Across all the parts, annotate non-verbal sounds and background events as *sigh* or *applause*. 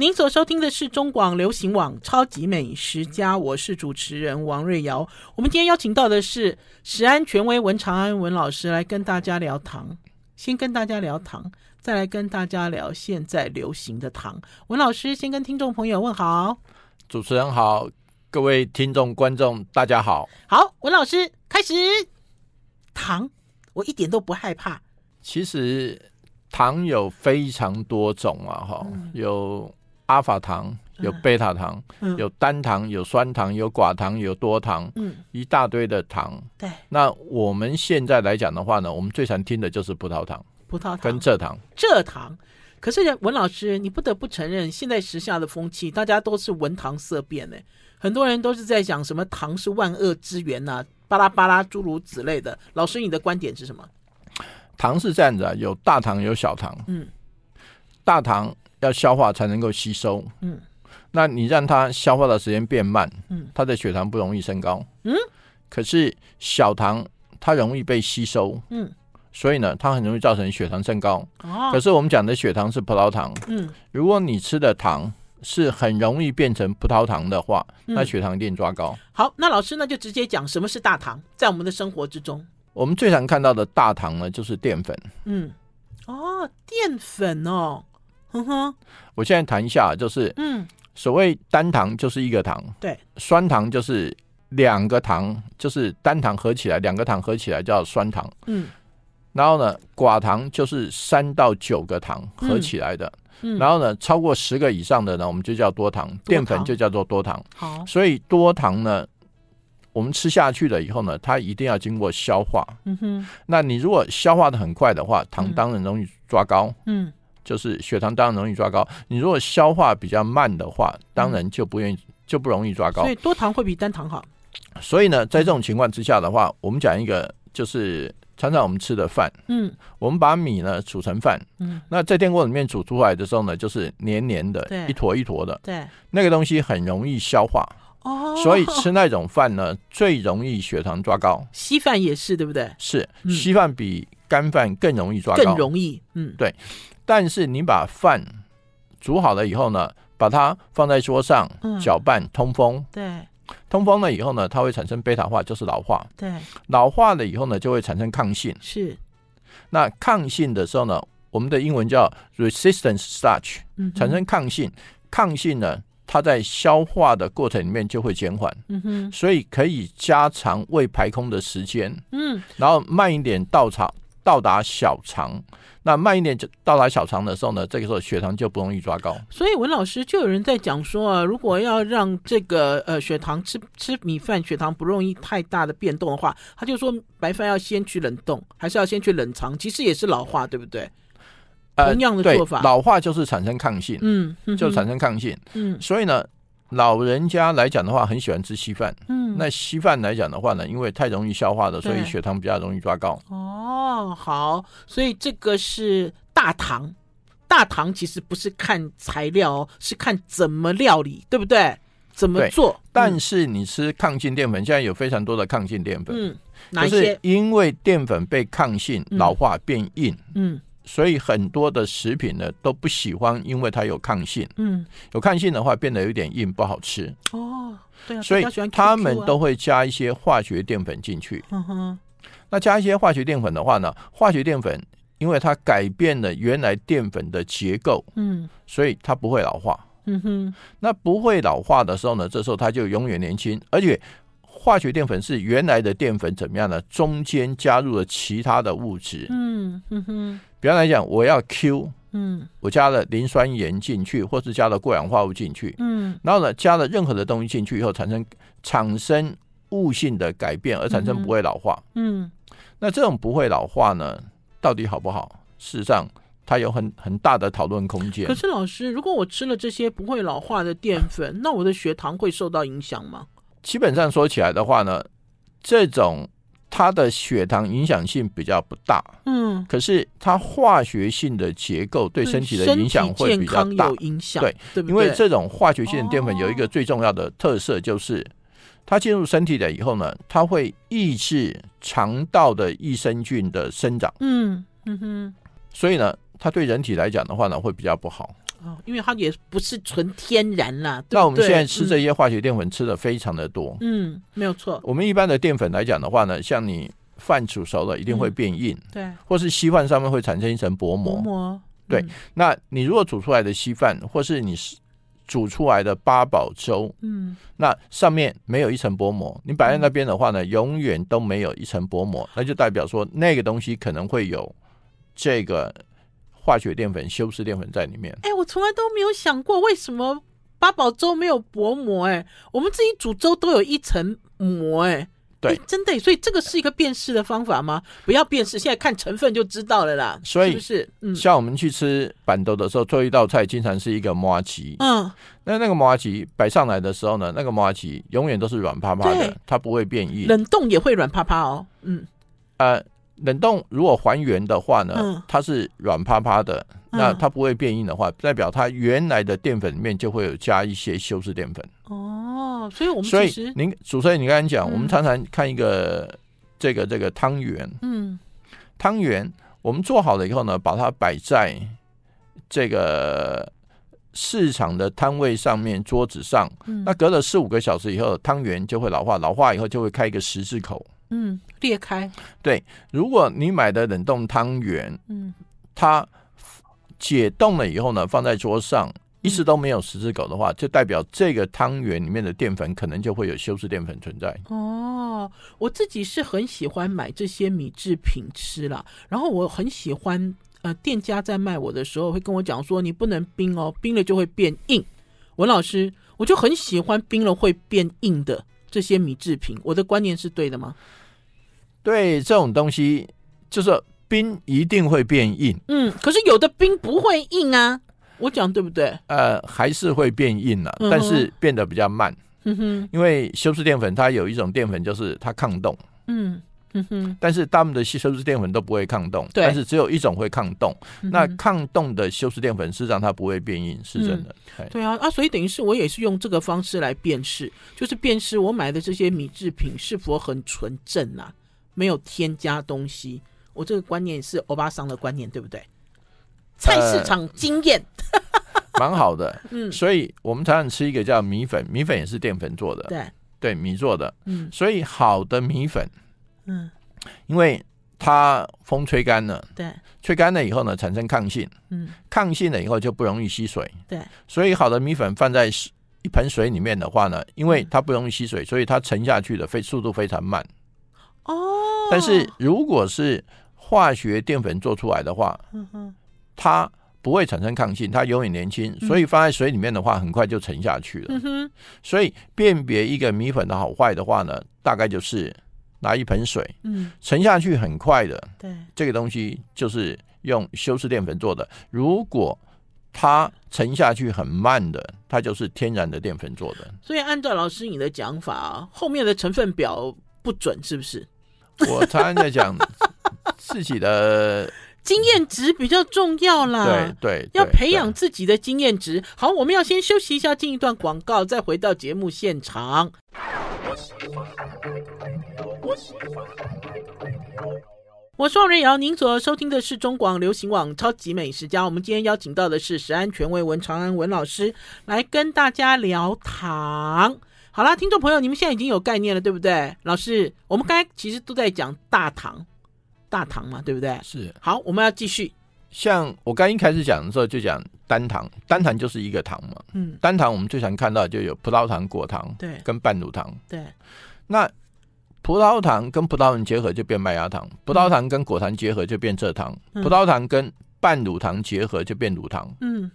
您所收听的是中广流行网《超级美食家》，我是主持人王瑞瑶。我们今天邀请到的是食安权威文长安文老师来跟大家聊糖。先跟大家聊糖，再来跟大家聊现在流行的糖。文老师先跟听众朋友问好。主持人好，各位听众观众大家好。好，文老师开始。糖，我一点都不害怕。其实糖有非常多种啊，哈、嗯，有。阿法糖有贝塔糖，嗯、有单糖，有酸糖，有寡糖，有多糖，嗯，一大堆的糖。对，那我们现在来讲的话呢，我们最常听的就是葡萄糖、葡萄糖跟蔗糖。蔗糖，可是文老师，你不得不承认，现在时下的风气，大家都是闻糖色变呢。很多人都是在讲什么糖是万恶之源呐、啊，巴拉巴拉诸如此类的。老师，你的观点是什么？糖是这样子啊，有大糖，有小糖。嗯，大糖。要消化才能够吸收，嗯，那你让它消化的时间变慢，嗯，它的血糖不容易升高，嗯，可是小糖它容易被吸收，嗯，所以呢，它很容易造成血糖升高。哦，可是我们讲的血糖是葡萄糖，嗯，如果你吃的糖是很容易变成葡萄糖的话，那血糖一定抓高。好，那老师呢就直接讲什么是大糖，在我们的生活之中，我们最常看到的大糖呢就是淀粉，嗯，哦，淀粉哦。哼哼，我现在谈一下，就是嗯，所谓单糖就是一个糖，对，酸糖就是两个糖，就是单糖合起来，两个糖合起来叫酸糖，嗯，然后呢，寡糖就是三到九个糖合起来的，嗯，然后呢，超过十个以上的呢，我们就叫多糖，淀粉就叫做多糖，好，所以多糖呢，我们吃下去了以后呢，它一定要经过消化，嗯哼，那你如果消化的很快的话，糖当然容易抓高，嗯。就是血糖当然容易抓高，你如果消化比较慢的话，当然就不愿意、嗯、就不容易抓高。所以多糖会比单糖好。所以呢，在这种情况之下的话，我们讲一个，就是常常我们吃的饭，嗯，我们把米呢煮成饭，嗯，那在电锅里面煮出来的时候呢，就是黏黏的，对，一坨一坨的，对，那个东西很容易消化，哦，所以吃那种饭呢，最容易血糖抓高。稀饭也是，对不对？是，稀饭比干饭更容易抓高，更容易，嗯，对。但是你把饭煮好了以后呢，把它放在桌上搅拌通风，对，通风了以后呢，它会产生贝塔化，就是老化，对，老化了以后呢，就会产生抗性，是。那抗性的时候呢，我们的英文叫 resistance starch，产生抗性，抗性呢，它在消化的过程里面就会减缓，嗯哼，所以可以加长胃排空的时间，嗯，然后慢一点到肠。到达小肠，那慢一点就到达小肠的时候呢，这个时候血糖就不容易抓高。所以文老师就有人在讲说啊，如果要让这个呃血糖吃吃米饭血糖不容易太大的变动的话，他就说白饭要先去冷冻，还是要先去冷藏，其实也是老化，对不对？同样的做法，呃、老化就是产生抗性，嗯，就产生抗性，嗯，所以呢。老人家来讲的话，很喜欢吃稀饭。嗯，那稀饭来讲的话呢，因为太容易消化的，所以血糖比较容易抓高。哦，好，所以这个是大糖。大糖其实不是看材料，是看怎么料理，对不对？怎么做？但是你吃抗性淀粉，现在有非常多的抗性淀粉。嗯，哪一些？因为淀粉被抗性老化变硬。嗯。嗯所以很多的食品呢都不喜欢，因为它有抗性。嗯，有抗性的话变得有点硬，不好吃。哦，对啊，所以他们都会加一些化学淀粉进去。嗯哼，那加一些化学淀粉的话呢，化学淀粉因为它改变了原来淀粉的结构，嗯，所以它不会老化。嗯哼，那不会老化的时候呢，这时候它就永远年轻，而且。化学淀粉是原来的淀粉怎么样呢？中间加入了其他的物质。嗯嗯哼。比方来讲，我要 Q，嗯，我加了磷酸盐进去，或是加了过氧化物进去，嗯，然后呢，加了任何的东西进去以后，产生产生物性的改变，而产生不会老化。嗯，那这种不会老化呢，到底好不好？事实上，它有很很大的讨论空间。可是老师，如果我吃了这些不会老化的淀粉，那我的血糖会受到影响吗？基本上说起来的话呢，这种它的血糖影响性比较不大，嗯，可是它化学性的结构对身体的影响会比较大，影响对，对对？因为这种化学性的淀粉有一个最重要的特色，就是它进入身体了以后呢，它会抑制肠道的益生菌的生长，嗯嗯哼，所以呢，它对人体来讲的话呢，会比较不好。哦，因为它也不是纯天然啦。那我们现在吃这些化学淀粉吃的非常的多。嗯，没有错。我们一般的淀粉来讲的话呢，像你饭煮熟了一定会变硬，嗯、对，或是稀饭上面会产生一层薄膜。薄膜，嗯、对。那你如果煮出来的稀饭，或是你煮出来的八宝粥，嗯，那上面没有一层薄膜，你摆在那边的话呢，嗯、永远都没有一层薄膜，那就代表说那个东西可能会有这个。化学淀粉、修饰淀粉在里面。哎、欸，我从来都没有想过为什么八宝粥没有薄膜、欸。哎，我们自己煮粥都有一层膜、欸。哎，对、欸，真的。所以这个是一个辨识的方法吗？不要辨识，现在看成分就知道了啦。所以是不是？嗯，像我们去吃板豆的时候，做一道菜经常是一个麻糬。嗯，那那个麻糬摆上来的时候呢，那个麻糬永远都是软趴趴的，它不会变硬。冷冻也会软趴趴哦。嗯，呃。冷冻如果还原的话呢，嗯、它是软趴趴的，嗯、那它不会变硬的话，代表它原来的淀粉里面就会有加一些修饰淀粉。哦，所以我们所以您主持人，你刚才讲，嗯、我们常常看一个这个这个汤圆，嗯，汤圆我们做好了以后呢，把它摆在这个市场的摊位上面桌子上，嗯、那隔了四五个小时以后，汤圆就会老化，老化以后就会开一个十字口。嗯，裂开。对，如果你买的冷冻汤圆，嗯，它解冻了以后呢，放在桌上一直都没有十字狗的话，就代表这个汤圆里面的淀粉可能就会有修饰淀粉存在。哦，我自己是很喜欢买这些米制品吃啦，然后我很喜欢，呃，店家在卖我的时候会跟我讲说，你不能冰哦，冰了就会变硬。文老师，我就很喜欢冰了会变硬的这些米制品，我的观念是对的吗？对，这种东西，就是冰一定会变硬。嗯，可是有的冰不会硬啊，我讲对不对？呃，还是会变硬了，嗯、但是变得比较慢。嗯哼，因为修饰淀粉它有一种淀粉就是它抗冻。嗯。嗯哼，但是它们的修饰淀粉都不会抗冻，对但是只有一种会抗冻。嗯、那抗冻的修饰淀粉，实际上它不会变硬，是真的。嗯、对啊，啊，所以等于是我也是用这个方式来辨识，就是辨识我买的这些米制品是否很纯正啊，没有添加东西。我这个观念是欧巴桑的观念，对不对？菜市场经验，*laughs* 蛮、呃、好的。嗯，所以我们常常吃一个叫米粉，米粉也是淀粉做的，对对，米做的。嗯，所以好的米粉。嗯，因为它风吹干了，对，吹干了以后呢，产生抗性，嗯，抗性了以后就不容易吸水，对，所以好的米粉放在一盆水里面的话呢，因为它不容易吸水，所以它沉下去的非速度非常慢。哦，但是如果是化学淀粉做出来的话，嗯哼，它不会产生抗性，它永远年轻，所以放在水里面的话，很快就沉下去了。嗯哼，所以辨别一个米粉的好坏的话呢，大概就是。拿一盆水，嗯，沉下去很快的，对，这个东西就是用修饰淀粉做的。如果它沉下去很慢的，它就是天然的淀粉做的。所以按照老师你的讲法，后面的成分表不准是不是？我常常在讲自己的 *laughs* 经验值比较重要啦，对对，要培养自己的经验值。好，我们要先休息一下，进一段广告，再回到节目现场。我是王瑞瑶，您所收听的是中广流行网《超级美食家》。我们今天邀请到的是食安权威文长安文老师来跟大家聊糖。好啦，听众朋友，你们现在已经有概念了，对不对？老师，我们刚才其实都在讲大糖，大糖嘛，对不对？是。好，我们要继续。像我刚一开始讲的时候，就讲单糖，单糖就是一个糖嘛。嗯。单糖我们最常看到就有葡萄糖、果糖，对，跟半乳糖，对。那葡萄糖跟葡萄糖结合就变麦芽糖，葡萄糖跟果糖结合就变蔗糖，嗯、葡萄糖跟半乳糖结合就变乳糖。嗯，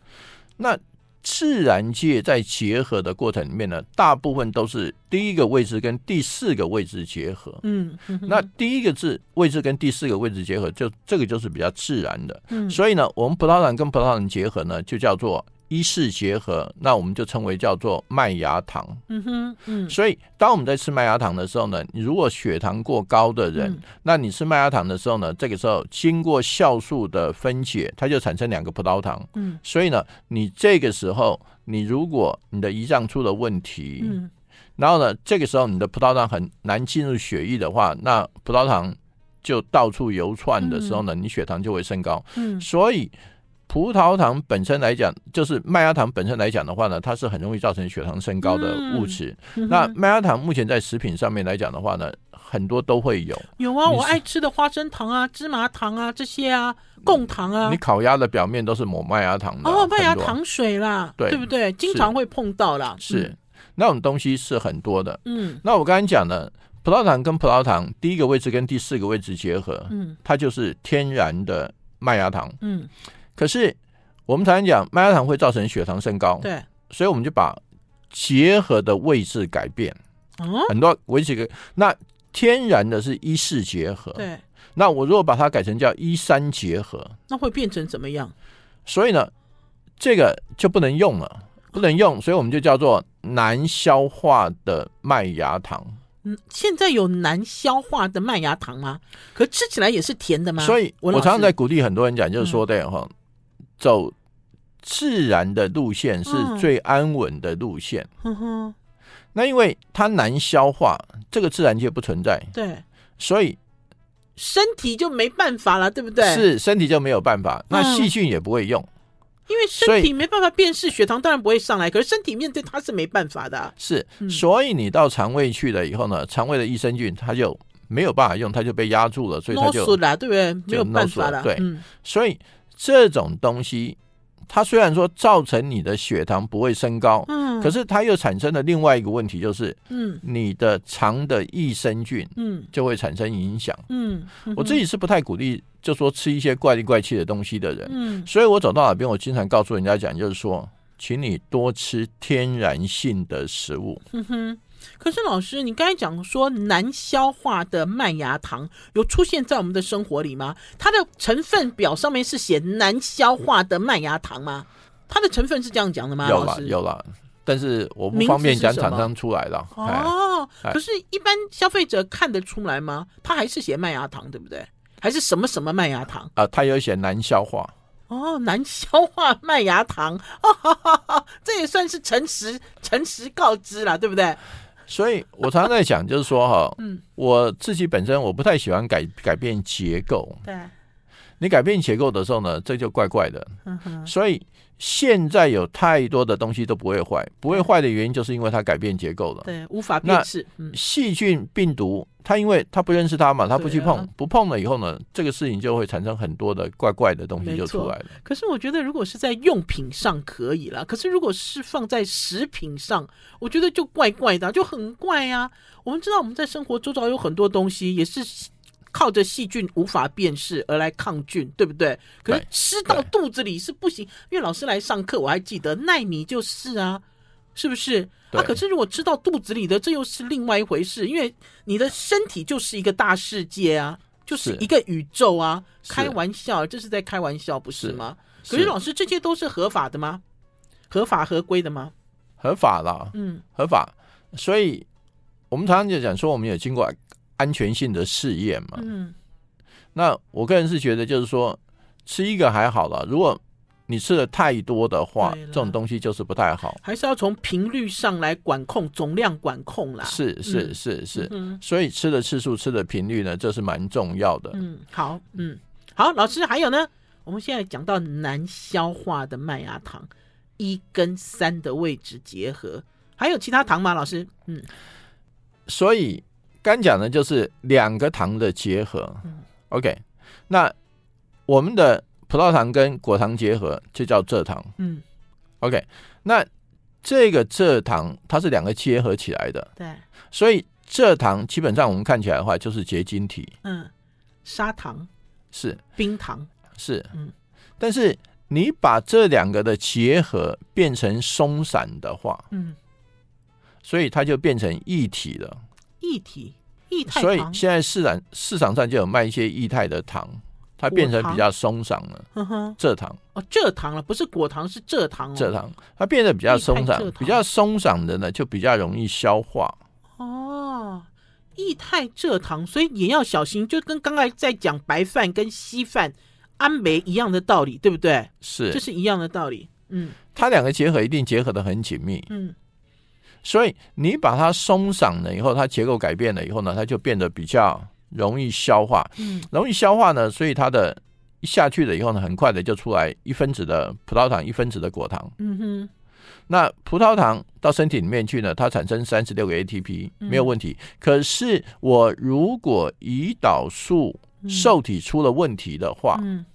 那自然界在结合的过程里面呢，大部分都是第一个位置跟第四个位置结合。嗯，嗯那第一个字位置跟第四个位置结合，就这个就是比较自然的。嗯，所以呢，我们葡萄糖跟葡萄糖结合呢，就叫做。一式结合，那我们就称为叫做麦芽糖。嗯哼，嗯。所以当我们在吃麦芽糖的时候呢，你如果血糖过高的人，嗯、那你吃麦芽糖的时候呢，这个时候经过酵素的分解，它就产生两个葡萄糖。嗯。所以呢，你这个时候，你如果你的胰脏出了问题，嗯，然后呢，这个时候你的葡萄糖很难进入血液的话，那葡萄糖就到处游窜的时候呢，嗯、你血糖就会升高。嗯。所以。葡萄糖本身来讲，就是麦芽糖本身来讲的话呢，它是很容易造成血糖升高的物质。嗯、那麦芽糖目前在食品上面来讲的话呢，很多都会有。有啊，我爱吃的花生糖啊、芝麻糖啊这些啊，贡糖啊。你烤鸭的表面都是抹麦芽糖的哦，麦芽糖水啦，对，对不对？经常会碰到啦。是，那种东西是很多的。嗯，那我刚才讲的葡萄糖跟葡萄糖第一个位置跟第四个位置结合，嗯，它就是天然的麦芽糖。嗯。可是我们常常讲麦芽糖会造成血糖升高，对，所以我们就把结合的位置改变，哦，很多维持个，那天然的是一四结合，对，那我如果把它改成叫一三结合，那会变成怎么样？所以呢，这个就不能用了，不能用，所以我们就叫做难消化的麦芽糖。嗯，现在有难消化的麦芽糖吗？可吃起来也是甜的吗？所以我常常在鼓励很多人讲，就是说的哈。嗯走自然的路线是最安稳的路线。那因为它难消化，这个自然界不存在。对，所以身体就没办法了，对不对？是身体就没有办法，那细菌也不会用，因为身体没办法辨识血糖，当然不会上来。可是身体面对它是没办法的。是，所以你到肠胃去了以后呢，肠胃的益生菌它就没有办法用，它就被压住了，所以它就了，对不对？没有办法了。对，所以。这种东西，它虽然说造成你的血糖不会升高，嗯，可是它又产生了另外一个问题，就是，嗯，你的肠的益生菌，嗯，就会产生影响，嗯，我自己是不太鼓励，就说吃一些怪里怪气的东西的人，嗯，所以我走到哪边，我经常告诉人家讲，就是说，请你多吃天然性的食物，嗯哼。可是老师，你刚才讲说难消化的麦芽糖有出现在我们的生活里吗？它的成分表上面是写难消化的麦芽糖吗？它的成分是这样讲的吗？有啦，有啦，但是我不方便讲厂商出来了。哦，可是，一般消费者看得出来吗？它还是写麦芽糖，对不对？还是什么什么麦芽糖？啊，它有写难消化。哦，难消化麦芽糖，哈哈哈哈，这也算是诚实诚实告知了，对不对？所以我常常在讲，就是说哈，嗯，我自己本身我不太喜欢改改变结构。对，你改变结构的时候呢，这就怪怪的。所以现在有太多的东西都不会坏，不会坏的原因就是因为它改变结构了。对，无法辨识。细菌、病毒。它因为它不认识它嘛，它不去碰，啊、不碰了以后呢，这个事情就会产生很多的怪怪的东西就出来了。可是我觉得，如果是在用品上可以了，可是如果是放在食品上，我觉得就怪怪的，就很怪啊。我们知道我们在生活周遭有很多东西也是靠着细菌无法辨识而来抗菌，对不对？可是吃到肚子里是不行，因为老师来上课，我还记得奈米就是啊。是不是？啊，可是如果吃到肚子里的，这又是另外一回事。因为你的身体就是一个大世界啊，就是一个宇宙啊。开玩笑，这是在开玩笑，不是吗？可是老师，这些都是合法的吗？合法合规的吗？合法啦，嗯，合法。所以我们常常就讲说，我们有经过安全性的试验嘛。嗯，那我个人是觉得，就是说吃一个还好了，如果。你吃的太多的话，这种东西就是不太好，还是要从频率上来管控，总量管控啦。是是是是，嗯、所以吃的次数、吃的频率呢，这是蛮重要的。嗯，好，嗯，好，老师还有呢，我们现在讲到难消化的麦芽糖，一跟三的位置结合，还有其他糖吗？老师，嗯，所以刚讲的就是两个糖的结合。嗯，OK，那我们的。葡萄糖跟果糖结合就叫蔗糖。嗯，OK，那这个蔗糖它是两个结合起来的。对，所以蔗糖基本上我们看起来的话就是结晶体。嗯，砂糖是冰糖是。嗯，但是你把这两个的结合变成松散的话，嗯，所以它就变成一体了。液体液态糖。所以现在市场市场上就有卖一些液态的糖。它变成比较松散了，蔗糖哦，蔗糖了，不是果糖，是蔗糖。蔗糖它变得比较松散，比较松散的呢，就比较容易消化。哦，液态蔗糖，所以也要小心，就跟刚才在讲白饭跟稀饭、安梅一样的道理，对不对？是，这是一样的道理。嗯，它两个结合一定结合的很紧密。嗯，所以你把它松散了以后，它结构改变了以后呢，它就变得比较。容易消化，嗯，容易消化呢，所以它的一下去了以后呢，很快的就出来一分子的葡萄糖，一分子的果糖。嗯哼。那葡萄糖到身体里面去呢，它产生三十六个 ATP 没有问题。嗯、可是我如果胰岛素受体出了问题的话，嗯、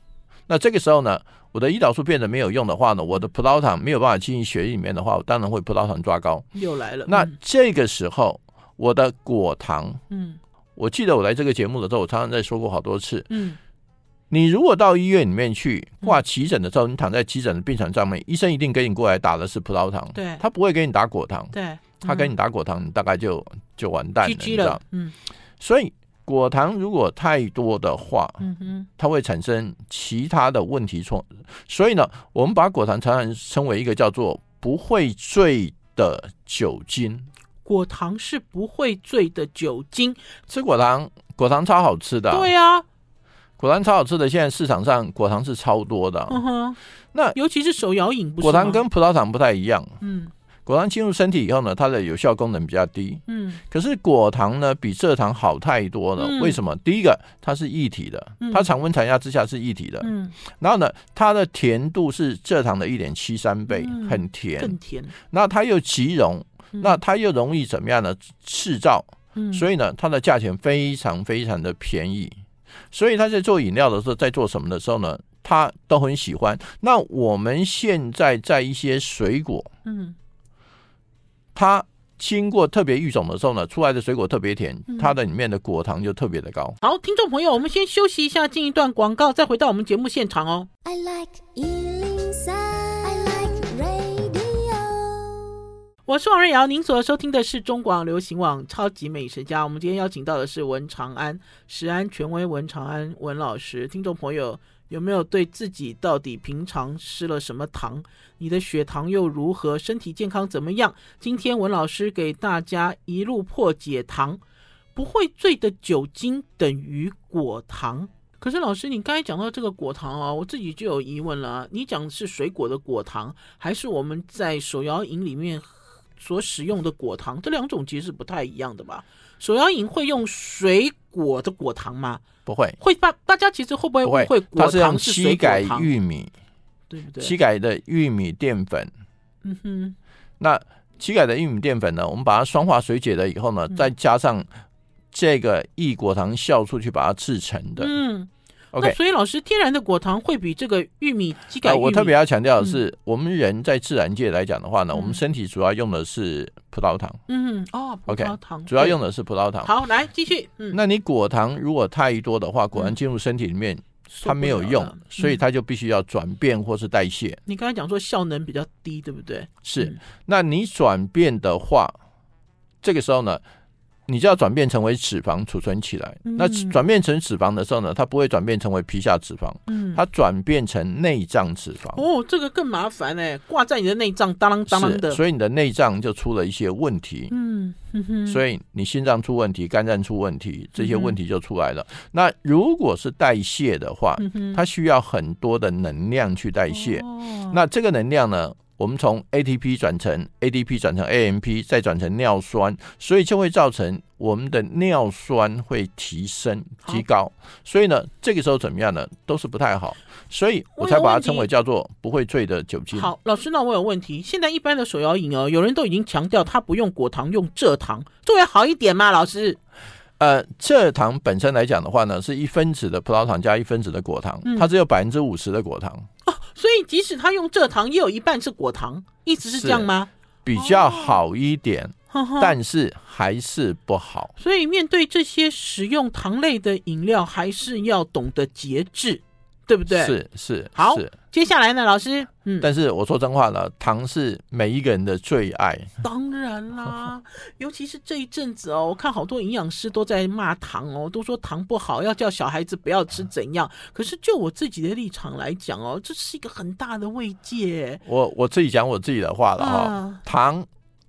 那这个时候呢，我的胰岛素变得没有用的话呢，我的葡萄糖没有办法进入血液里面的话，我当然会葡萄糖抓高。又来了。那这个时候我的果糖，嗯，我记得我来这个节目的时候，我常常在说过好多次，嗯。你如果到医院里面去挂急诊的时候，你躺在急诊的病床上面，医生一定给你过来打的是葡萄糖，对，他不会给你打果糖，对，他给你打果糖，你大概就就完蛋了，你知道？嗯，所以果糖如果太多的话，嗯哼，它会产生其他的问题错。所以呢，我们把果糖常常称为一个叫做不会醉的酒精。果糖是不会醉的酒精，吃果糖，果糖超好吃的，对呀。果糖超好吃的，现在市场上果糖是超多的。嗯哼，那尤其是手摇饮，果糖跟葡萄糖不太一样。嗯，果糖进入身体以后呢，它的有效功能比较低。嗯，可是果糖呢，比蔗糖好太多了。为什么？第一个，它是液体的，它常温常压之下是液体的。嗯，然后呢，它的甜度是蔗糖的一点七三倍，很甜，更甜。那它又极溶，那它又容易怎么样呢？制造。嗯，所以呢，它的价钱非常非常的便宜。所以他在做饮料的时候，在做什么的时候呢？他都很喜欢。那我们现在在一些水果，嗯，它经过特别育种的时候呢，出来的水果特别甜，它的里面的果糖就特别的高。好，听众朋友，我们先休息一下，进一段广告，再回到我们节目现场哦。I like 我是王瑞瑶，您所收听的是中广流行网《超级美食家》。我们今天邀请到的是文长安，食安权威文长安文老师。听众朋友有没有对自己到底平常吃了什么糖？你的血糖又如何？身体健康怎么样？今天文老师给大家一路破解糖不会醉的酒精等于果糖。可是老师，你刚才讲到这个果糖啊，我自己就有疑问了啊。你讲的是水果的果糖，还是我们在手摇饮里面所使用的果糖，这两种其实是不太一样的吧？手摇饮会用水果的果糖吗？不会，会大大家其实会不会误会果糖是水果糖？它是用七改玉米，对不对？七改的玉米淀粉，嗯哼。那七改的玉米淀粉呢？我们把它酸化水解了以后呢，嗯、再加上这个异果糖酵素去把它制成的，嗯。OK，所以老师，天然的果糖会比这个玉米基改米、呃、我特别要强调的是，嗯、我们人在自然界来讲的话呢，嗯、我们身体主要用的是葡萄糖。嗯哦，葡萄糖 OK，主要用的是葡萄糖。好，来继续。嗯，那你果糖如果太多的话，果然进入身体里面，嗯、它没有用，所以它就必须要转变或是代谢。你刚才讲说效能比较低，对不对？是。嗯、那你转变的话，这个时候呢？你就要转变成为脂肪储存起来。嗯、那转变成脂肪的时候呢，它不会转变成为皮下脂肪，嗯，它转变成内脏脂肪。哦，这个更麻烦哎，挂在你的内脏，当啷当啷的。所以你的内脏就出了一些问题。嗯，所以你心脏出问题，肝脏出问题，这些问题就出来了。嗯、那如果是代谢的话，嗯、它需要很多的能量去代谢。哦、那这个能量呢？我们从 ATP 转成 ADP 转成 AMP，再转成尿酸，所以就会造成我们的尿酸会提升提高。所以呢，这个时候怎么样呢？都是不太好，所以我才把它称为叫做不会醉的酒精。好，老师，那我有问题。现在一般的手摇饮哦，有人都已经强调他不用果糖，用蔗糖，这会好一点吗？老师？呃，蔗糖本身来讲的话呢，是一分子的葡萄糖加一分子的果糖，它只有百分之五十的果糖。哦，所以即使他用蔗糖，也有一半是果糖，一直是这样吗？比较好一点，哦、但是还是不好。所以面对这些使用糖类的饮料，还是要懂得节制。对不对？是是好。接下来呢，老师，嗯，但是我说真话了，糖是每一个人的最爱。当然啦，*laughs* 尤其是这一阵子哦，我看好多营养师都在骂糖哦，都说糖不好，要叫小孩子不要吃怎样。可是就我自己的立场来讲哦，这是一个很大的慰藉。我我自己讲我自己的话了哈、哦，啊、糖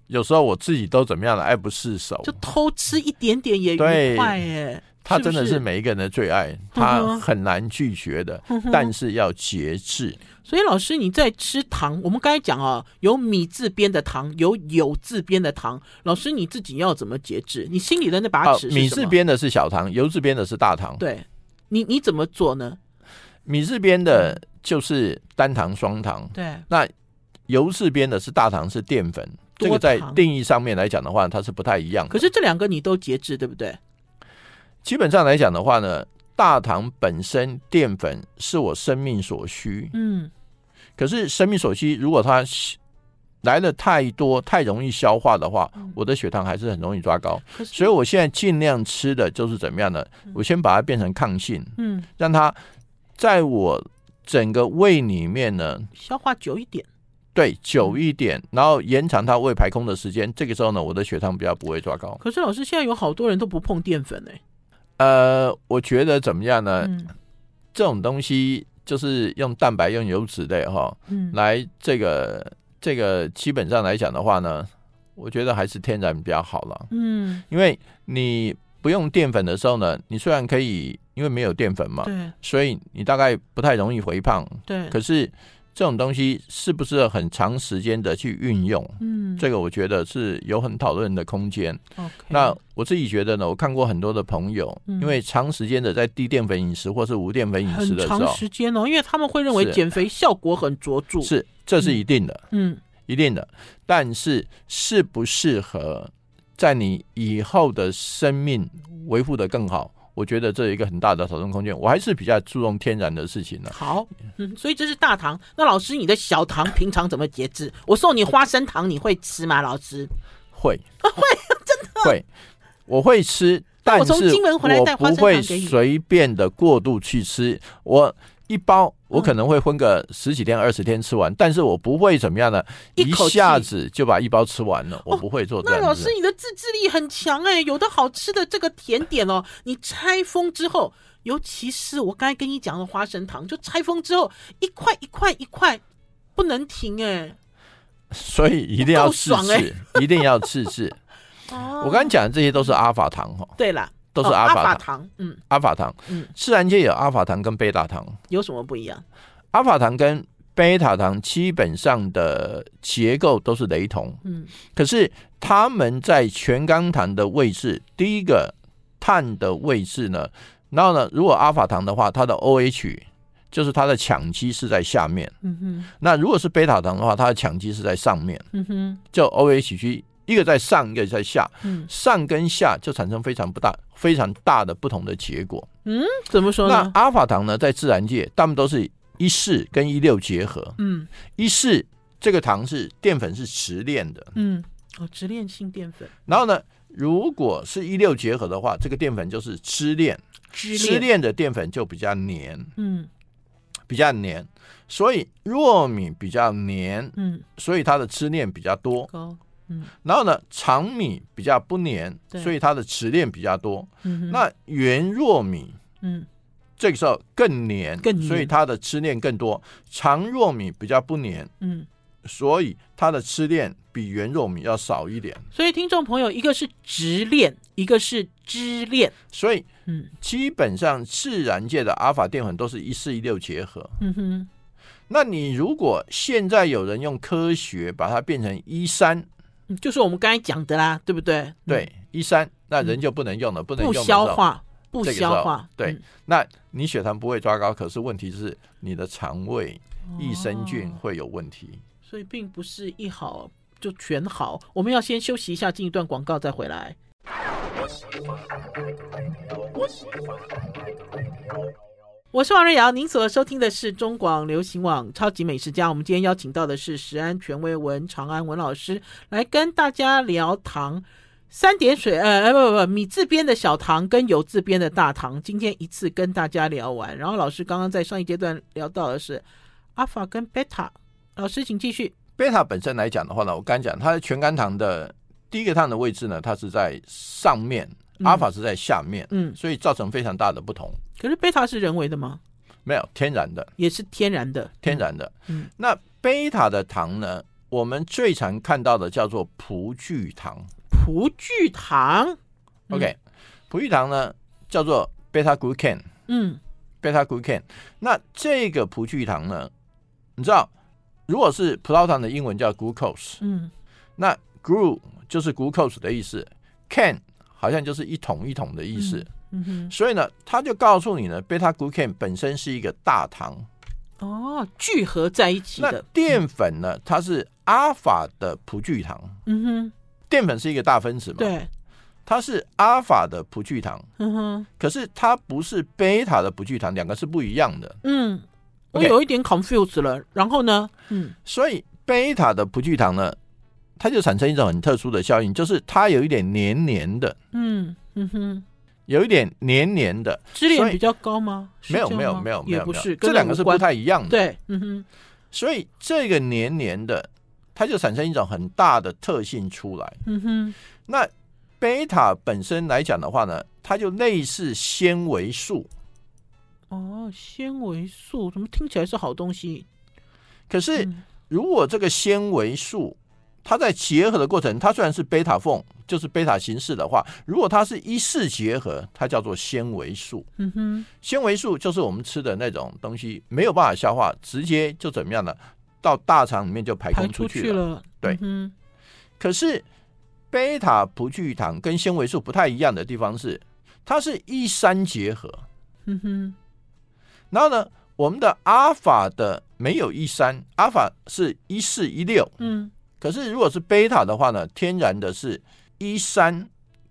有时候我自己都怎么样了，爱不释手，就偷吃一点点也愉快耶。它真的是每一个人的最爱，它很难拒绝的，但是要节制。所以老师，你在吃糖，我们刚才讲啊，有米字边的糖，有有字边的糖。老师你自己要怎么节制？你心里的那把尺？米字边的是小糖，油字边的是大糖。对，你你怎么做呢？米字边的就是单糖、双糖，对。那油字边的是大糖，是淀粉。这个在定义上面来讲的话，它是不太一样的。可是这两个你都节制，对不对？基本上来讲的话呢，大糖本身淀粉是我生命所需。嗯。可是生命所需，如果它来的太多、太容易消化的话，我的血糖还是很容易抓高。所以我现在尽量吃的就是怎么样呢？我先把它变成抗性，嗯，让它在我整个胃里面呢消化久一点。对，久一点，然后延长它胃排空的时间。这个时候呢，我的血糖比较不会抓高。可是老师，现在有好多人都不碰淀粉呢。呃，我觉得怎么样呢？嗯、这种东西就是用蛋白、用油脂类哈，嗯，来这个这个基本上来讲的话呢，我觉得还是天然比较好了。嗯，因为你不用淀粉的时候呢，你虽然可以，因为没有淀粉嘛，对，所以你大概不太容易肥胖。对，可是。这种东西是不是很长时间的去运用？嗯，这个我觉得是有很讨论的空间。Okay. 那我自己觉得呢，我看过很多的朋友，嗯、因为长时间的在低淀粉饮食或是无淀粉饮食的时候，长时间哦，因为他们会认为减肥效果很卓著，是，这是一定的，嗯，一定的。但是适不适合在你以后的生命维护的更好？我觉得这有一个很大的讨论空间，我还是比较注重天然的事情呢。好，嗯，所以这是大糖。那老师，你的小糖平常怎么节制？我送你花生糖，你会吃吗？老师会，*laughs* 会，真的会，我会吃，但是我从金门回来带花生糖给你，我不会随便的过度去吃我。一包我可能会分个十几天、二十天吃完，但是我不会怎么样呢？一下子就把一包吃完了，我不会做这样。那老师，你的自制力很强哎！有的好吃的这个甜点哦，你拆封之后，尤其是我刚才跟你讲的花生糖，就拆封之后一块一块一块不能停哎。所以一定要试试，一定要试试。*laughs* 我刚才讲的这些都是阿法糖哈。对了。都是阿法糖，嗯，阿法糖，嗯，自然界有阿法糖跟贝塔糖，有什么不一样？阿法糖跟贝塔糖基本上的结构都是雷同，嗯，可是它们在全钢糖的位置，第一个碳的位置呢，然后呢，如果阿法糖的话，它的 OH 就是它的羟基是在下面，嗯哼，那如果是贝塔糖的话，它的羟基是在上面，嗯哼，就 OH 一个在上，一个在下，嗯，上跟下就产生非常不大、非常大的不同的结果。嗯，怎么说呢？那阿法糖呢，在自然界，它们都是一四跟一六结合。嗯，一四这个糖是淀粉是直链的。嗯，哦，直链性淀粉。然后呢，如果是一六结合的话，这个淀粉就是支链，支链的淀粉就比较黏。嗯，比较黏，所以糯米比较黏。嗯，所以它的支链比较多。嗯，然后呢，长米比较不粘，所以它的齿链比较多。嗯，那圆糯米，嗯，这个时候更粘，更黏，所以它的齿链更多。长糯米比较不粘，嗯，所以它的齿链比圆糯米要少一点。所以听众朋友，一个是直链，一个是支链，所以嗯，基本上自然界的阿法淀粉都是一四一六结合。嗯哼，那你如果现在有人用科学把它变成一三。就是我们刚才讲的啦，对不对？对，一三那人就不能用了，嗯、不能用不消化，不消化。对，嗯、那你血糖不会抓高，可是问题是你的肠胃益生菌会有问题。哦、所以并不是一好就全好，我们要先休息一下，进一段广告再回来。我是王瑞瑶，您所收听的是中广流行网超级美食家。我们今天邀请到的是食安权威文长安文老师，来跟大家聊糖三点水，呃，不不不，米字边的小糖跟油字边的大糖。今天一次跟大家聊完。然后老师刚刚在上一阶段聊到的是阿法跟贝塔，老师请继续。贝塔本身来讲的话呢，我刚讲它的全甘糖的第一个碳的位置呢，它是在上面。阿法是在下面，嗯，所以造成非常大的不同。可是贝塔是人为的吗？没有，天然的，也是天然的，天然的。嗯，那贝塔的糖呢？我们最常看到的叫做葡聚糖。葡聚糖，OK，葡聚糖呢叫做贝塔 glucan，嗯，贝塔 glucan。那这个葡聚糖呢，你知道，如果是葡萄糖的英文叫 glucose，嗯，那 glu 就是 glucose 的意思，can。好像就是一桶一桶的意思，嗯哼，所以呢，他就告诉你呢，beta glucan 本身是一个大糖。哦，聚合在一起的淀粉呢，它是阿法的葡聚糖。嗯哼，淀粉是一个大分子嘛？对，它是阿法的葡聚糖。嗯哼，可是它不是贝塔的葡聚糖，两个是不一样的。嗯，我有一点 confused 了。然后呢，嗯，所以贝塔的葡聚糖呢，它就产生一种很特殊的效应，就是它有一点黏黏的。嗯嗯哼。有一点黏黏的，支链比较高吗？没有没有没有没有，不是，这两个是不太一样的。对，嗯哼。所以这个黏黏的，它就产生一种很大的特性出来。嗯哼。那贝塔本身来讲的话呢，它就类似纤维素。哦，纤维素怎么听起来是好东西？可是如果这个纤维素，它在结合的过程，它虽然是贝塔缝。就是贝塔形式的话，如果它是一式结合，它叫做纤维素。嗯哼，纤维素就是我们吃的那种东西，没有办法消化，直接就怎么样呢？到大肠里面就排空出去了。对，嗯，可是贝塔葡聚糖跟纤维素不太一样的地方是，它是一三结合。嗯哼，然后呢，我们的阿法的没有一三，阿法是一四一六。嗯，可是如果是贝塔的话呢，天然的是。一三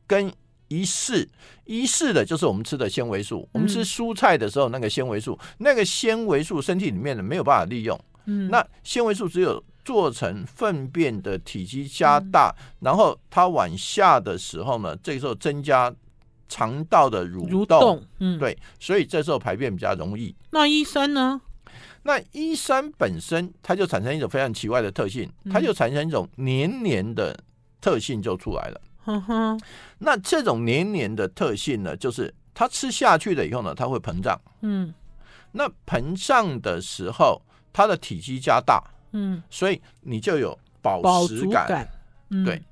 跟一四，一四的就是我们吃的纤维素。我们吃蔬菜的时候，那个纤维素，那个纤维素身体里面的没有办法利用。嗯，那纤维素只有做成粪便的体积加大，然后它往下的时候呢，这个时候增加肠道的蠕动。嗯，对，所以这时候排便比较容易。那一三呢？那一三本身它就产生一种非常奇怪的特性，它就产生一种黏黏的。特性就出来了，哼哼。那这种黏黏的特性呢，就是它吃下去了以后呢，它会膨胀。嗯，那膨胀的时候，它的体积加大。嗯，所以你就有饱食感。感嗯、对，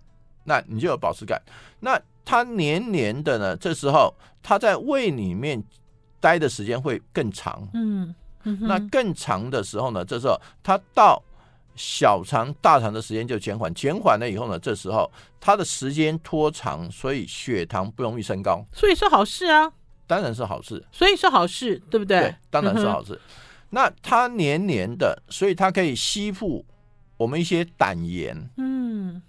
那你就有饱食感。那它黏黏的呢，这时候它在胃里面待的时间会更长。嗯，嗯那更长的时候呢，这时候它到。小肠、大肠的时间就减缓，减缓了以后呢，这时候它的时间拖长，所以血糖不容易升高，所以是好事啊，当然是好事，所以是好事，对不对？对，当然是好事。嗯、那它黏黏的，所以它可以吸附我们一些胆盐。嗯。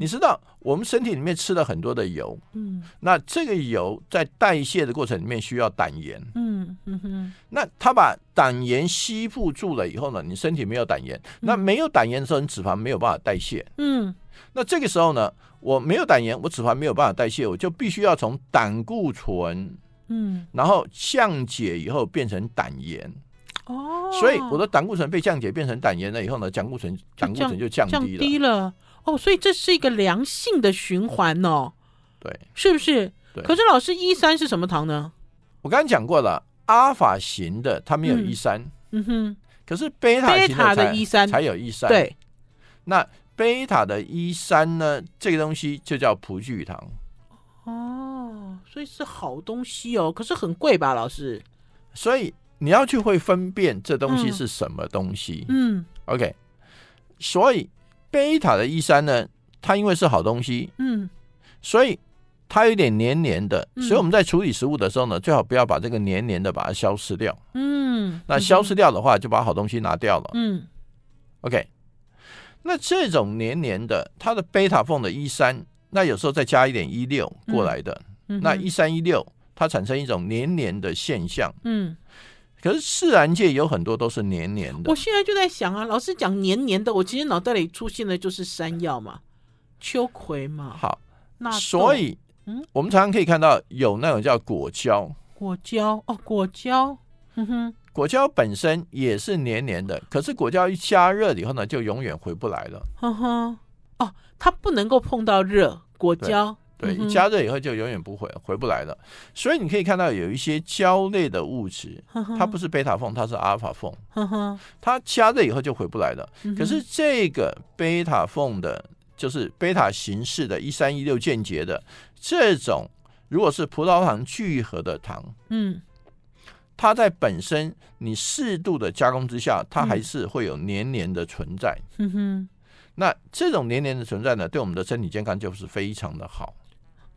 你知道我们身体里面吃了很多的油，嗯，那这个油在代谢的过程里面需要胆盐，嗯嗯哼，那它把胆盐吸附住了以后呢，你身体没有胆盐，那没有胆盐的时候，你脂肪没有办法代谢，嗯，那这个时候呢，我没有胆盐，我脂肪没有办法代谢，我就必须要从胆固醇，嗯，然后降解以后变成胆盐，哦，所以我的胆固醇被降解变成胆盐了以后呢，胆固醇胆固醇就降低了。哦，所以这是一个良性的循环哦，对，是不是？对。可是老师，一三是什么糖呢？我刚刚讲过了，阿法型的它没有一三，嗯，嗯哼。可是贝塔型的才的一三才有一三，对。那贝塔的一三呢？这个东西就叫葡聚糖。哦，所以是好东西哦，可是很贵吧，老师？所以你要去会分辨这东西是什么东西。嗯，OK。所以。贝塔的一三呢，它因为是好东西，嗯，所以它有点黏黏的，嗯，所以我们在处理食物的时候呢，最好不要把这个黏黏的把它消失掉，嗯，那消失掉的话，就把好东西拿掉了，嗯，OK，那这种黏黏的，它的贝塔缝的一三，那有时候再加一点一六过来的，嗯，那一三一六，它产生一种黏黏的现象，嗯。可是自然界有很多都是黏黏的。我现在就在想啊，老师讲黏黏的，我其实脑袋里出现的就是山药嘛，秋葵嘛。好，那所以，嗯，我们常常可以看到有那种叫果胶。果胶哦，果胶，哼哼，果胶本身也是黏黏的，可是果胶一加热以后呢，就永远回不来了。哼哼，哦，它不能够碰到热果胶。对，一加热以后就永远不回回不来了，所以你可以看到有一些胶类的物质，它不是贝塔缝，它是阿尔法缝，它加热以后就回不来了。可是这个贝塔缝的，就是贝塔形式的，一三一六间接的这种，如果是葡萄糖聚合的糖，嗯，它在本身你适度的加工之下，它还是会有黏黏的存在。嗯哼，那这种黏黏的存在呢，对我们的身体健康就是非常的好。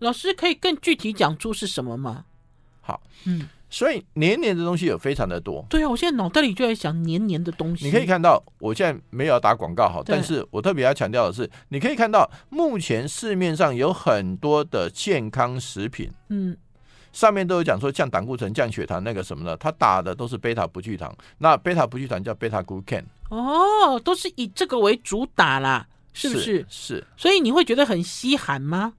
老师可以更具体讲出是什么吗？好，嗯。所以黏黏的东西有非常的多。对啊，我现在脑袋里就在想黏黏的东西。你可以看到，我现在没有要打广告哈，但是我特别要强调的是，你可以看到目前市面上有很多的健康食品，嗯，上面都有讲说降胆固醇、降血糖那个什么的，它打的都是贝塔不聚糖。那贝塔不聚糖叫贝塔谷肯。哦，都是以这个为主打啦，是不是？是。是。所以你会觉得很稀罕吗？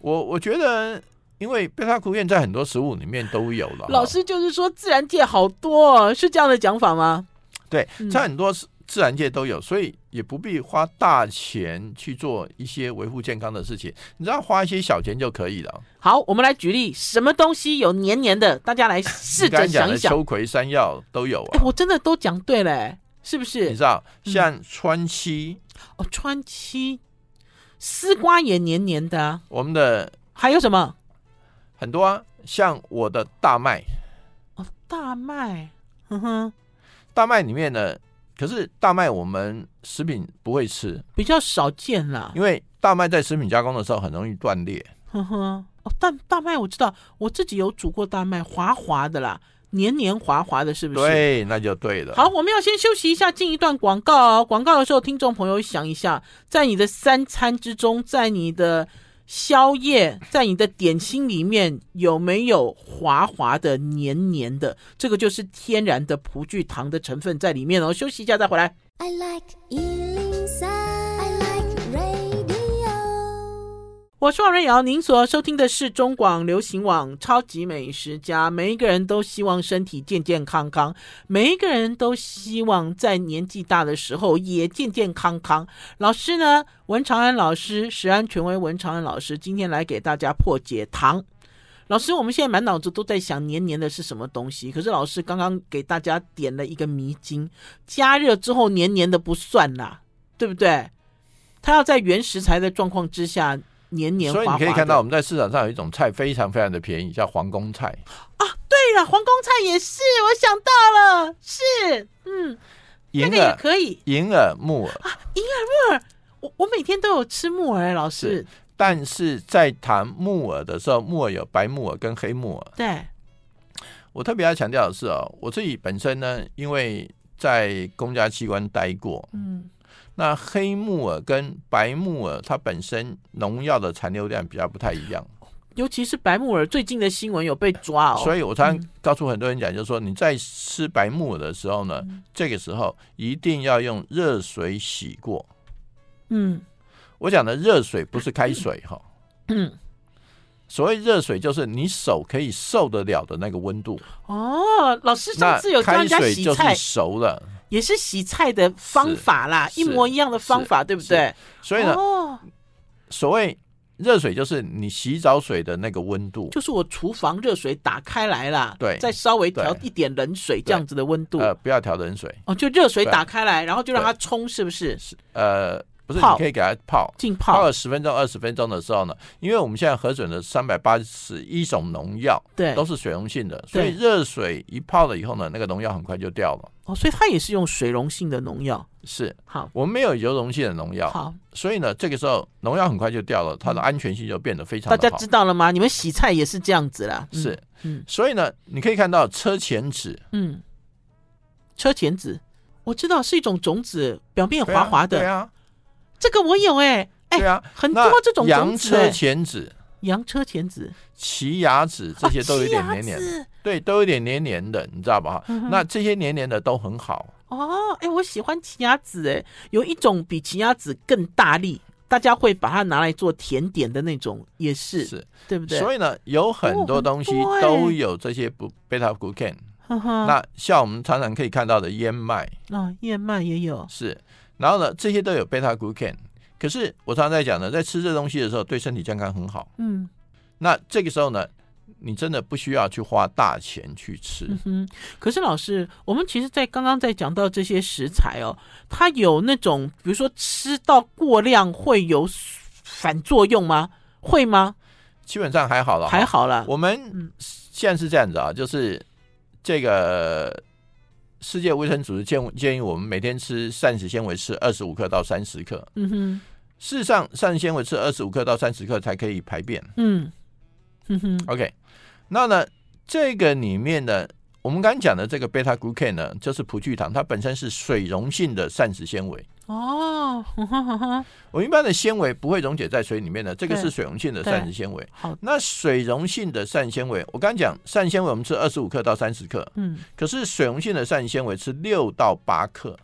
我我觉得。因为贝塔谷肯在很多食物里面都有了。老师就是说，自然界好多，是这样的讲法吗？对，在很多自然界都有，所以也不必花大钱去做一些维护健康的事情，你只要花一些小钱就可以了。好，我们来举例，什么东西有黏黏的？大家来试着想一想。秋葵、山药都有啊。哎，我真的都讲对了，是不是？你知道，像川七、嗯、哦，川七，丝瓜也黏黏的。我们的还有什么？很多啊，像我的大麦哦，大麦，哼哼，大麦里面呢，可是大麦我们食品不会吃，比较少见啦。因为大麦在食品加工的时候很容易断裂。哼哼，哦，但大麦我知道，我自己有煮过大麦，滑滑的啦，黏黏滑滑的，是不是？对，那就对了。好，我们要先休息一下，进一段广告哦。广告的时候，听众朋友想一下，在你的三餐之中，在你的。宵夜在你的点心里面有没有滑滑的、黏黏的？这个就是天然的葡聚糖的成分在里面哦。休息一下再回来。I like 我是王瑞瑶，您所收听的是中广流行网《超级美食家》。每一个人都希望身体健健康康，每一个人都希望在年纪大的时候也健健康康。老师呢，文长安老师，食安权威文长安老师，今天来给大家破解糖。老师，我们现在满脑子都在想黏黏的是什么东西，可是老师刚刚给大家点了一个迷津：加热之后黏黏的不算啦，对不对？它要在原食材的状况之下。黏黏滑滑，所以你可以看到，我们在市场上有一种菜非常非常的便宜，叫皇宫菜啊。对了，皇宫菜也是，我想到了，是，嗯，银耳那个也可以，银耳木耳啊，银耳木耳，我我每天都有吃木耳，老师。但是在谈木耳的时候，木耳有白木耳跟黑木耳。对，我特别要强调的是哦，我自己本身呢，因为在公家机关待过，嗯。那黑木耳跟白木耳，它本身农药的残留量比较不太一样，尤其是白木耳，最近的新闻有被抓哦。所以我常常告诉很多人讲，就是说你在吃白木耳的时候呢，嗯、这个时候一定要用热水洗过。嗯，我讲的热水不是开水 *coughs* 哈。嗯，所谓热水就是你手可以受得了的那个温度。哦，老师上次有教人家洗菜，开水就是熟了。也是洗菜的方法啦，一模一样的方法，对不对？所以呢，哦、所谓热水就是你洗澡水的那个温度，就是我厨房热水打开来啦，对，再稍微调一点冷水这样子的温度。呃，不要调冷水哦，就热水打开来，然后就让它冲，是不是？是呃。不是，你可以给它泡浸泡，泡了十分钟、二十分钟的时候呢，因为我们现在核准的三百八十一种农药，对，都是水溶性的，所以热水一泡了以后呢，那个农药很快就掉了。哦，所以它也是用水溶性的农药。是，好，我们没有油溶性的农药。好，所以呢，这个时候农药很快就掉了，它的安全性就变得非常好。大家知道了吗？你们洗菜也是这样子啦。是，嗯，所以呢，你可以看到车前子，嗯，车前子，我知道是一种种子，表面滑滑的，对啊。这个我有哎、欸，哎，对啊，很多这种洋车前子、洋车前子、奇亚子这些都有点黏黏，哦、对，都有点黏黏的，你知道吧？嗯、哼。那这些黏黏的都很好。哦。哎，我喜欢奇亚籽，哎，有一种比奇亚籽更大力，大家会把它拿来做甜点的那种，也是，是。对不对？所以呢，有很多东西都有这些不贝塔谷肯。呵呵。那像我们常常可以看到的燕麦。啊，燕麦也有。是。然后呢，这些都有贝塔谷肯，可是我常常在讲呢，在吃这东西的时候，对身体健康很好。嗯，那这个时候呢，你真的不需要去花大钱去吃。嗯哼。可是老师，我们其实，在刚刚在讲到这些食材哦，它有那种，比如说吃到过量会有反作用吗？会吗？基本上还好了，还好了。我们现在是这样子啊，就是这个。世界卫生组织建建议我们每天吃膳食纤维吃二十五克到三十克。嗯哼，事实上膳食纤维吃二十五克到三十克才可以排便。嗯，哼哼。OK，那呢，这个里面的，我们刚刚讲的这个贝塔谷 n 呢，就是葡聚糖，它本身是水溶性的膳食纤维。哦，我们一般的纤维不会溶解在水里面的，这个是水溶性的膳食纤维。好，那水溶性的膳纤维，我刚刚讲膳纤维，我们吃二十五克到三十克。嗯，可是水溶性的膳纤维吃六到八克。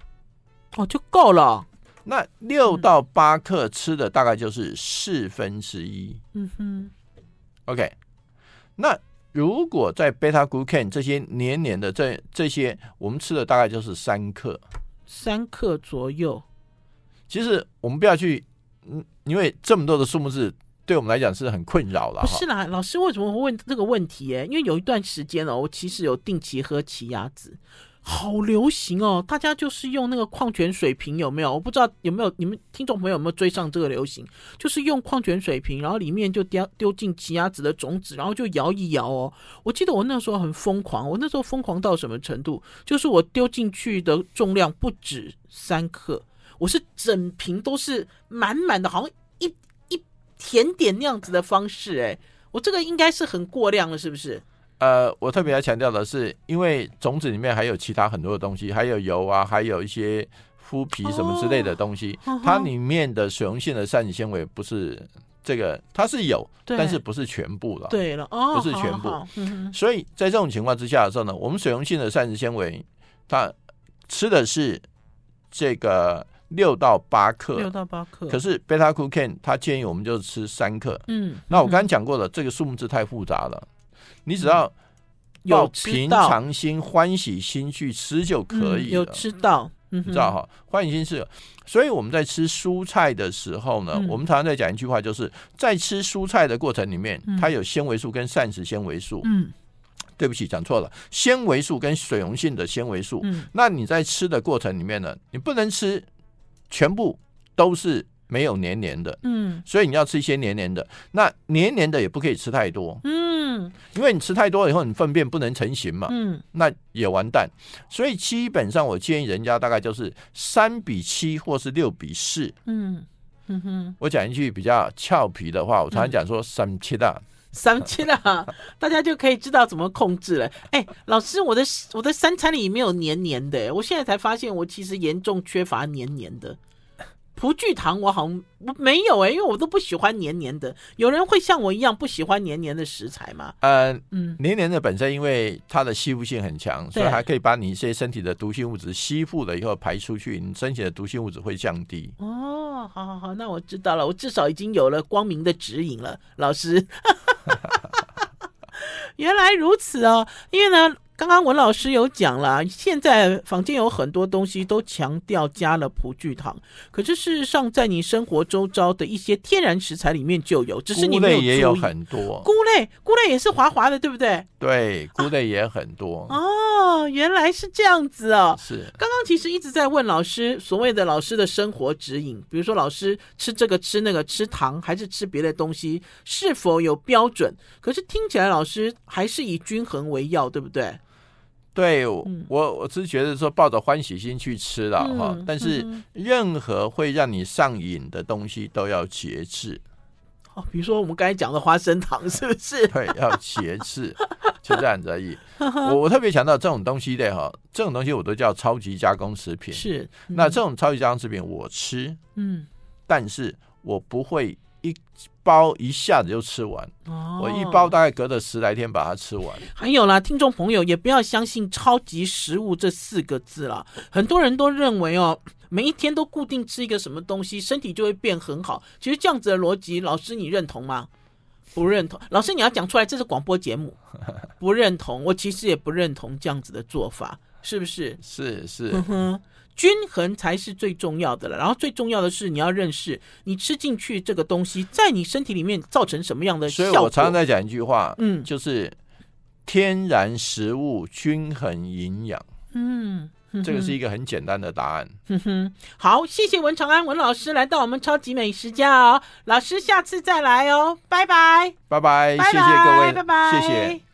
哦，就够了。那六到八克吃的大概就是四分之一。嗯哼。OK，那如果在贝塔谷 n 这些黏黏的这这些，我们吃的大概就是三克。三克左右。其实我们不要去，嗯，因为这么多的数目字，对我们来讲是很困扰的。不是啦，老师为什么会问这个问题？哎，因为有一段时间哦，我其实有定期喝奇亚籽。好流行哦！大家就是用那个矿泉水瓶，有没有？我不知道有没有你们听众朋友有没有追上这个流行？就是用矿泉水瓶，然后里面就丢丢进奇亚籽的种子，然后就摇一摇哦。我记得我那时候很疯狂，我那时候疯狂到什么程度？就是我丢进去的重量不止三克，我是整瓶都是满满的，好像一一甜点那样子的方式。哎，我这个应该是很过量了，是不是？呃，我特别要强调的是，因为种子里面还有其他很多的东西，还有油啊，还有一些麸皮什么之类的东西，哦、它里面的水溶性的膳食纤维不是这个，它是有，但是不是全部了。对了，哦，不是全部。所以在这种情况之下的时候呢，我们水溶性的膳食纤维，它吃的是这个六到八克，六到八克。可是贝塔谷 n 他建议我们就吃三克。嗯，那我刚刚讲过了，这个数目字太复杂了。你只要有平常心、欢喜心去吃就可以了。有吃到，你知道哈？欢喜心是，所以我们在吃蔬菜的时候呢，我们常常在讲一句话，就是在吃蔬菜的过程里面，它有纤维素跟膳食纤维素。嗯，对不起，讲错了，纤维素跟水溶性的纤维素。那你在吃的过程里面呢，你不能吃全部都是。没有黏黏的，嗯，所以你要吃一些黏黏的。那黏黏的也不可以吃太多，嗯，因为你吃太多了以后，你粪便不能成型嘛，嗯，那也完蛋。所以基本上我建议人家大概就是三比七或是六比四，嗯。嗯哼。我讲一句比较俏皮的话，我常常讲说三七啦，三千啦，*laughs* 大家就可以知道怎么控制了。哎，老师，我的我的三餐里没有黏黏的，我现在才发现我其实严重缺乏黏黏的。葡聚糖我好像没有哎、欸，因为我都不喜欢黏黏的。有人会像我一样不喜欢黏黏的食材吗？呃，嗯，黏黏的本身因为它的吸附性很强，所以还可以把你一些身体的毒性物质吸附了以后排出去，你身体的毒性物质会降低。哦，好好好，那我知道了，我至少已经有了光明的指引了，老师。原来如此哦，因为呢。刚刚文老师有讲了，现在坊间有很多东西都强调加了葡聚糖，可是事实上，在你生活周遭的一些天然食材里面就有，只是你没有注意。菇类也有很多，菇类菇类也是滑滑的，对不对？对，菇类也很多。啊、*laughs* 哦，原来是这样子哦。是。刚刚其实一直在问老师所谓的老师的生活指引，比如说老师吃这个吃那个吃糖还是吃别的东西，是否有标准？可是听起来老师还是以均衡为要，对不对？对我，我只是觉得说抱着欢喜心去吃了哈，嗯、但是任何会让你上瘾的东西都要节制。哦，比如说我们刚才讲的花生糖，是不是？对，要节制，就这样子而已。我我特别强调这种东西的哈，这种东西我都叫超级加工食品。是，那这种超级加工食品我吃，嗯，但是我不会。一包一下子就吃完，哦、我一包大概隔了十来天把它吃完。还有啦，听众朋友也不要相信“超级食物”这四个字啦。很多人都认为哦，每一天都固定吃一个什么东西，身体就会变很好。其实这样子的逻辑，老师你认同吗？不认同。老师你要讲出来，这是广播节目，*laughs* 不认同。我其实也不认同这样子的做法，是不是？是是。均衡才是最重要的了，然后最重要的是你要认识你吃进去这个东西在你身体里面造成什么样的效果。所以我常常在讲一句话，嗯，就是天然食物均衡营养，嗯，这个是一个很简单的答案。哼哼，好，谢谢文长安文老师来到我们超级美食家哦，老师下次再来哦，拜拜，拜拜，谢谢各位，拜拜，谢谢。